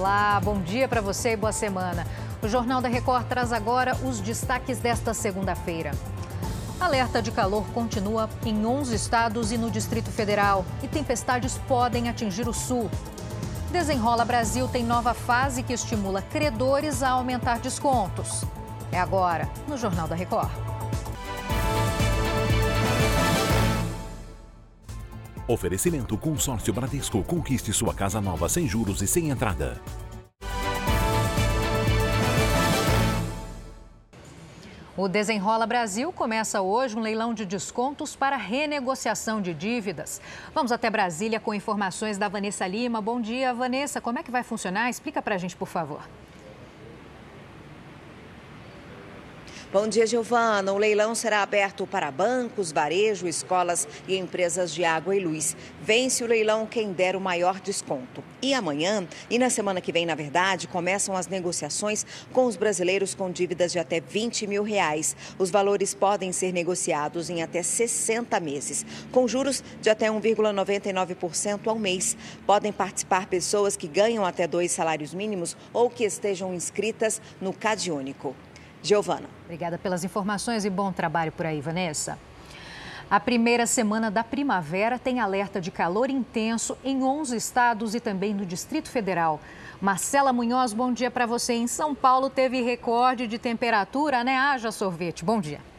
Olá, bom dia para você e boa semana. O Jornal da Record traz agora os destaques desta segunda-feira. Alerta de calor continua em 11 estados e no Distrito Federal e tempestades podem atingir o sul. Desenrola Brasil tem nova fase que estimula credores a aumentar descontos. É agora, no Jornal da Record. Oferecimento Consórcio Bradesco. Conquiste sua casa nova sem juros e sem entrada. O Desenrola Brasil começa hoje um leilão de descontos para renegociação de dívidas. Vamos até Brasília com informações da Vanessa Lima. Bom dia, Vanessa. Como é que vai funcionar? Explica para a gente, por favor. Bom dia, Giovana. O leilão será aberto para bancos, varejo, escolas e empresas de água e luz. Vence o leilão quem der o maior desconto. E amanhã, e na semana que vem, na verdade, começam as negociações com os brasileiros com dívidas de até 20 mil reais. Os valores podem ser negociados em até 60 meses, com juros de até 1,99% ao mês. Podem participar pessoas que ganham até dois salários mínimos ou que estejam inscritas no Cadiúnico. Giovana. Obrigada pelas informações e bom trabalho por aí, Vanessa. A primeira semana da primavera tem alerta de calor intenso em 11 estados e também no Distrito Federal. Marcela Munhoz, bom dia para você. Em São Paulo teve recorde de temperatura, né? Haja sorvete. Bom dia.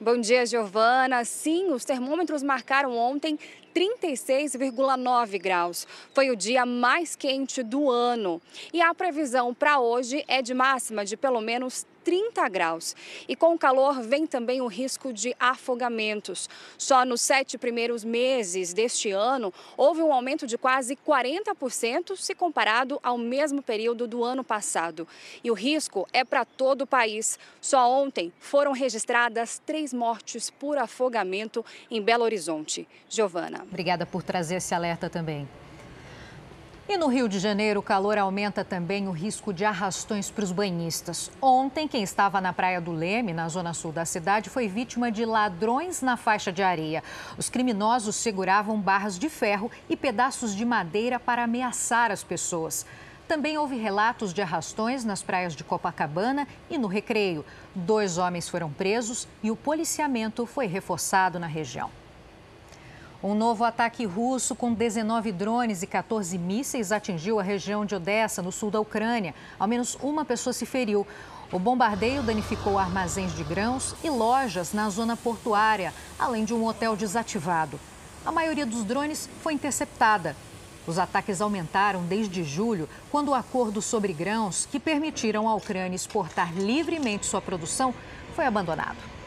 Bom dia, Giovana. Sim, os termômetros marcaram ontem 36,9 graus. Foi o dia mais quente do ano. E a previsão para hoje é de máxima de pelo menos 30 graus. E com o calor vem também o risco de afogamentos. Só nos sete primeiros meses deste ano, houve um aumento de quase 40% se comparado ao mesmo período do ano passado. E o risco é para todo o país. Só ontem foram registradas três mortes por afogamento em Belo Horizonte. Giovana. Obrigada por trazer esse alerta também. E no Rio de Janeiro, o calor aumenta também o risco de arrastões para os banhistas. Ontem, quem estava na Praia do Leme, na zona sul da cidade, foi vítima de ladrões na faixa de areia. Os criminosos seguravam barras de ferro e pedaços de madeira para ameaçar as pessoas. Também houve relatos de arrastões nas praias de Copacabana e no Recreio. Dois homens foram presos e o policiamento foi reforçado na região. Um novo ataque russo com 19 drones e 14 mísseis atingiu a região de Odessa, no sul da Ucrânia. Ao menos uma pessoa se feriu. O bombardeio danificou armazéns de grãos e lojas na zona portuária, além de um hotel desativado. A maioria dos drones foi interceptada. Os ataques aumentaram desde julho, quando o acordo sobre grãos, que permitiram à Ucrânia exportar livremente sua produção, foi abandonado.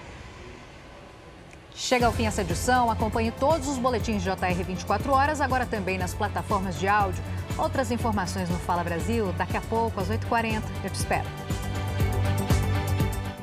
Chega ao fim essa edição. Acompanhe todos os boletins de JR 24 horas, agora também nas plataformas de áudio. Outras informações no Fala Brasil, daqui a pouco, às 8h40. Eu te espero.